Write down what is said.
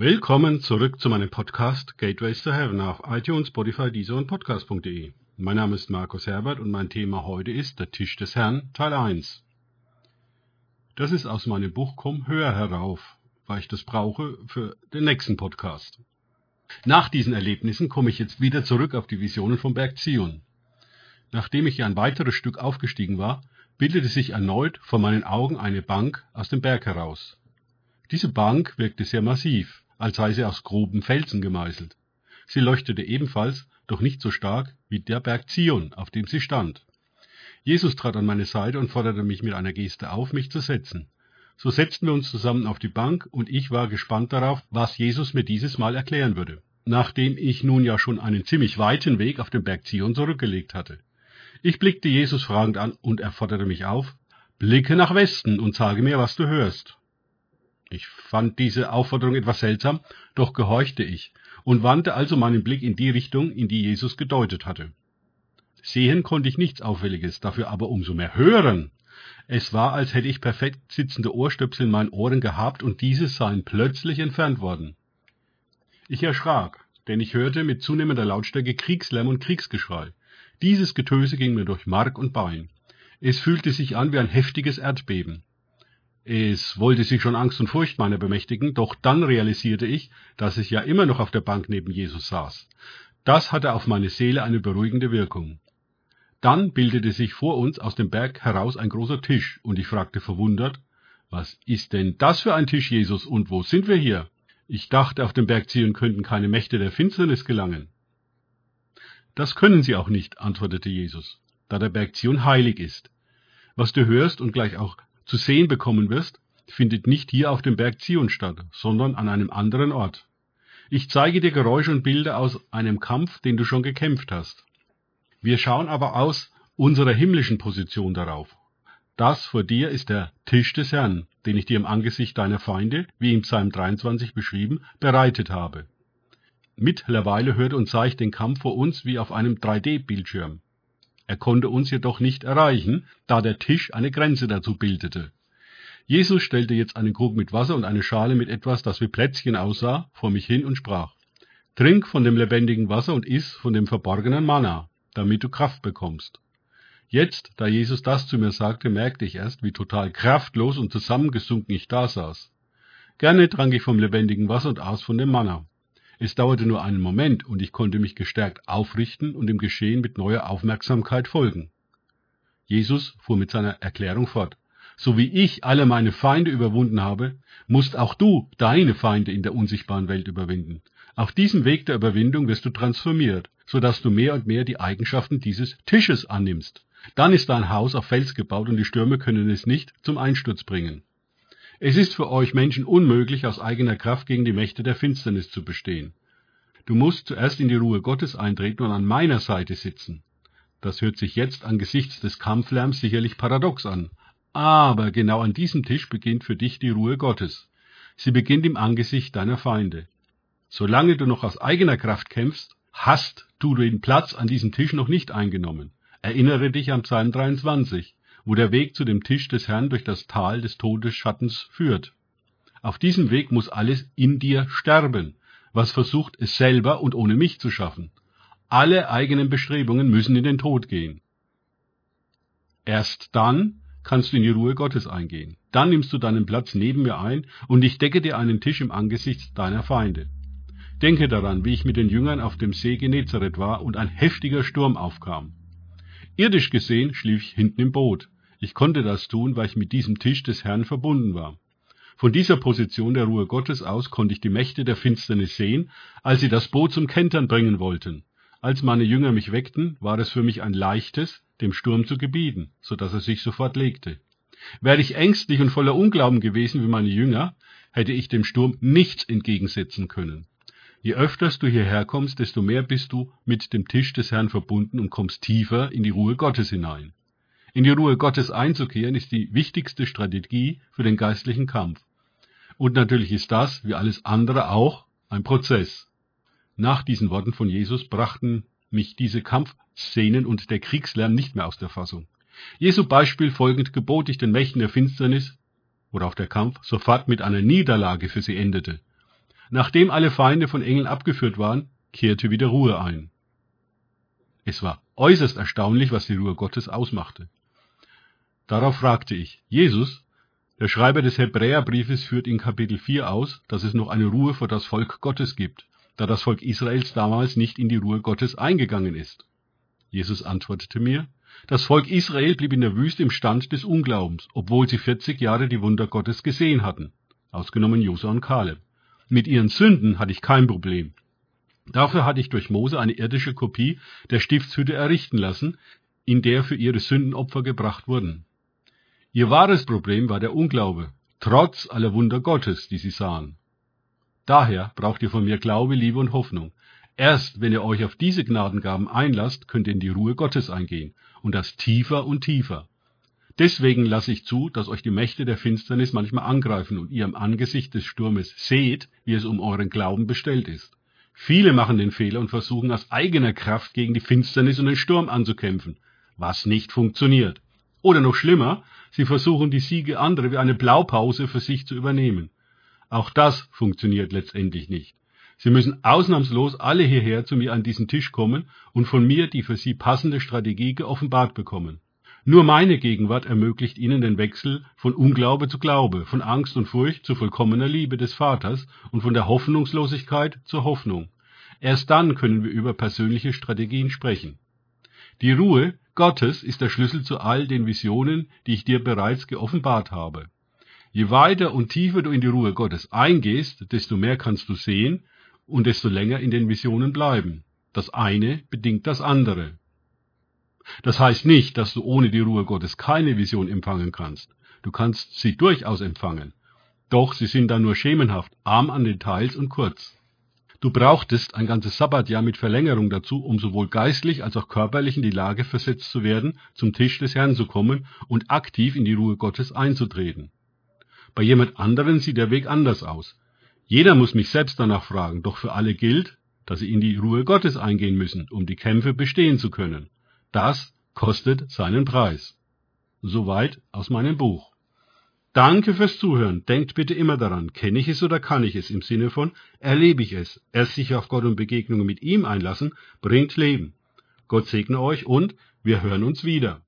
Willkommen zurück zu meinem Podcast Gateways to Heaven auf iTunes, Spotify, Deezer und Podcast.de. Mein Name ist Markus Herbert und mein Thema heute ist der Tisch des Herrn, Teil 1. Das ist aus meinem Buch Komm höher herauf, weil ich das brauche für den nächsten Podcast. Nach diesen Erlebnissen komme ich jetzt wieder zurück auf die Visionen vom Berg Zion. Nachdem ich ja ein weiteres Stück aufgestiegen war, bildete sich erneut vor meinen Augen eine Bank aus dem Berg heraus. Diese Bank wirkte sehr massiv, als sei sie aus groben Felsen gemeißelt. Sie leuchtete ebenfalls, doch nicht so stark wie der Berg Zion, auf dem sie stand. Jesus trat an meine Seite und forderte mich mit einer Geste auf, mich zu setzen. So setzten wir uns zusammen auf die Bank und ich war gespannt darauf, was Jesus mir dieses Mal erklären würde, nachdem ich nun ja schon einen ziemlich weiten Weg auf dem Berg Zion zurückgelegt hatte. Ich blickte Jesus fragend an und er forderte mich auf, blicke nach Westen und sage mir, was du hörst. Ich fand diese Aufforderung etwas seltsam, doch gehorchte ich und wandte also meinen Blick in die Richtung, in die Jesus gedeutet hatte. Sehen konnte ich nichts Auffälliges, dafür aber umso mehr hören. Es war, als hätte ich perfekt sitzende Ohrstöpsel in meinen Ohren gehabt und diese seien plötzlich entfernt worden. Ich erschrak, denn ich hörte mit zunehmender Lautstärke Kriegslärm und Kriegsgeschrei. Dieses Getöse ging mir durch Mark und Bein. Es fühlte sich an wie ein heftiges Erdbeben. Es wollte sich schon Angst und Furcht meiner bemächtigen, doch dann realisierte ich, dass ich ja immer noch auf der Bank neben Jesus saß. Das hatte auf meine Seele eine beruhigende Wirkung. Dann bildete sich vor uns aus dem Berg heraus ein großer Tisch, und ich fragte verwundert, was ist denn das für ein Tisch, Jesus, und wo sind wir hier? Ich dachte, auf dem Berg Zion könnten keine Mächte der Finsternis gelangen. Das können sie auch nicht, antwortete Jesus, da der Berg Zion heilig ist. Was du hörst und gleich auch zu sehen bekommen wirst, findet nicht hier auf dem Berg Zion statt, sondern an einem anderen Ort. Ich zeige dir Geräusche und Bilder aus einem Kampf, den du schon gekämpft hast. Wir schauen aber aus unserer himmlischen Position darauf. Das vor dir ist der Tisch des Herrn, den ich dir im Angesicht deiner Feinde, wie im Psalm 23 beschrieben, bereitet habe. Mittlerweile hört und sah ich den Kampf vor uns wie auf einem 3D-Bildschirm. Er konnte uns jedoch nicht erreichen, da der Tisch eine Grenze dazu bildete. Jesus stellte jetzt einen Krug mit Wasser und eine Schale mit etwas, das wie Plätzchen aussah, vor mich hin und sprach, Trink von dem lebendigen Wasser und iss von dem verborgenen Manna damit du Kraft bekommst. Jetzt, da Jesus das zu mir sagte, merkte ich erst, wie total kraftlos und zusammengesunken ich da saß. Gerne trank ich vom lebendigen Wasser und aß von dem Manna. Es dauerte nur einen Moment und ich konnte mich gestärkt aufrichten und dem Geschehen mit neuer Aufmerksamkeit folgen. Jesus fuhr mit seiner Erklärung fort. So wie ich alle meine Feinde überwunden habe, musst auch du deine Feinde in der unsichtbaren Welt überwinden. Auf diesem Weg der Überwindung wirst du transformiert so dass du mehr und mehr die Eigenschaften dieses Tisches annimmst. Dann ist dein Haus auf Fels gebaut und die Stürme können es nicht zum Einsturz bringen. Es ist für euch Menschen unmöglich, aus eigener Kraft gegen die Mächte der Finsternis zu bestehen. Du musst zuerst in die Ruhe Gottes eintreten und an meiner Seite sitzen. Das hört sich jetzt angesichts des Kampflärms sicherlich paradox an. Aber genau an diesem Tisch beginnt für dich die Ruhe Gottes. Sie beginnt im Angesicht deiner Feinde. Solange du noch aus eigener Kraft kämpfst, hast du den Platz an diesem Tisch noch nicht eingenommen. Erinnere dich an Psalm 23, wo der Weg zu dem Tisch des Herrn durch das Tal des Todesschattens führt. Auf diesem Weg muss alles in dir sterben, was versucht, es selber und ohne mich zu schaffen. Alle eigenen Bestrebungen müssen in den Tod gehen. Erst dann kannst du in die Ruhe Gottes eingehen. Dann nimmst du deinen Platz neben mir ein und ich decke dir einen Tisch im Angesicht deiner Feinde. Denke daran, wie ich mit den Jüngern auf dem See Genezareth war und ein heftiger Sturm aufkam. Irdisch gesehen schlief ich hinten im Boot. Ich konnte das tun, weil ich mit diesem Tisch des Herrn verbunden war. Von dieser Position der Ruhe Gottes aus konnte ich die Mächte der Finsternis sehen, als sie das Boot zum Kentern bringen wollten. Als meine Jünger mich weckten, war es für mich ein leichtes, dem Sturm zu gebieten, so dass er sich sofort legte. Wäre ich ängstlich und voller Unglauben gewesen wie meine Jünger, hätte ich dem Sturm nichts entgegensetzen können. Je öfters du hierher kommst, desto mehr bist du mit dem Tisch des Herrn verbunden und kommst tiefer in die Ruhe Gottes hinein. In die Ruhe Gottes einzukehren ist die wichtigste Strategie für den geistlichen Kampf. Und natürlich ist das, wie alles andere auch, ein Prozess. Nach diesen Worten von Jesus brachten mich diese Kampfszenen und der Kriegslärm nicht mehr aus der Fassung. Jesu Beispiel folgend gebot ich den Mächten der Finsternis, worauf der Kampf sofort mit einer Niederlage für sie endete. Nachdem alle Feinde von Engeln abgeführt waren, kehrte wieder Ruhe ein. Es war äußerst erstaunlich, was die Ruhe Gottes ausmachte. Darauf fragte ich, Jesus, der Schreiber des Hebräerbriefes führt in Kapitel 4 aus, dass es noch eine Ruhe vor das Volk Gottes gibt, da das Volk Israels damals nicht in die Ruhe Gottes eingegangen ist. Jesus antwortete mir, das Volk Israel blieb in der Wüste im Stand des Unglaubens, obwohl sie 40 Jahre die Wunder Gottes gesehen hatten, ausgenommen Josua und Kaleb. Mit ihren Sünden hatte ich kein Problem. Dafür hatte ich durch Mose eine irdische Kopie der Stiftshütte errichten lassen, in der für ihre Sündenopfer gebracht wurden. Ihr wahres Problem war der Unglaube, trotz aller Wunder Gottes, die sie sahen. Daher braucht ihr von mir Glaube, Liebe und Hoffnung. Erst wenn ihr euch auf diese Gnadengaben einlasst, könnt ihr in die Ruhe Gottes eingehen, und das tiefer und tiefer. Deswegen lasse ich zu, dass euch die Mächte der Finsternis manchmal angreifen und ihr im Angesicht des Sturmes seht, wie es um euren Glauben bestellt ist. Viele machen den Fehler und versuchen aus eigener Kraft gegen die Finsternis und den Sturm anzukämpfen, was nicht funktioniert. Oder noch schlimmer, sie versuchen die Siege anderer wie eine Blaupause für sich zu übernehmen. Auch das funktioniert letztendlich nicht. Sie müssen ausnahmslos alle hierher zu mir an diesen Tisch kommen und von mir die für sie passende Strategie geoffenbart bekommen. Nur meine Gegenwart ermöglicht ihnen den Wechsel von Unglaube zu Glaube, von Angst und Furcht zu vollkommener Liebe des Vaters und von der Hoffnungslosigkeit zur Hoffnung. Erst dann können wir über persönliche Strategien sprechen. Die Ruhe Gottes ist der Schlüssel zu all den Visionen, die ich dir bereits geoffenbart habe. Je weiter und tiefer du in die Ruhe Gottes eingehst, desto mehr kannst du sehen und desto länger in den Visionen bleiben. Das eine bedingt das andere. Das heißt nicht, dass du ohne die Ruhe Gottes keine Vision empfangen kannst. Du kannst sie durchaus empfangen. Doch sie sind dann nur schemenhaft, arm an Details und kurz. Du brauchtest ein ganzes Sabbatjahr mit Verlängerung dazu, um sowohl geistlich als auch körperlich in die Lage versetzt zu werden, zum Tisch des Herrn zu kommen und aktiv in die Ruhe Gottes einzutreten. Bei jemand anderen sieht der Weg anders aus. Jeder muss mich selbst danach fragen, doch für alle gilt, dass sie in die Ruhe Gottes eingehen müssen, um die Kämpfe bestehen zu können. Das kostet seinen Preis. Soweit aus meinem Buch. Danke fürs Zuhören. Denkt bitte immer daran, kenne ich es oder kann ich es im Sinne von erlebe ich es. Erst sich auf Gott und Begegnungen mit ihm einlassen, bringt Leben. Gott segne euch und wir hören uns wieder.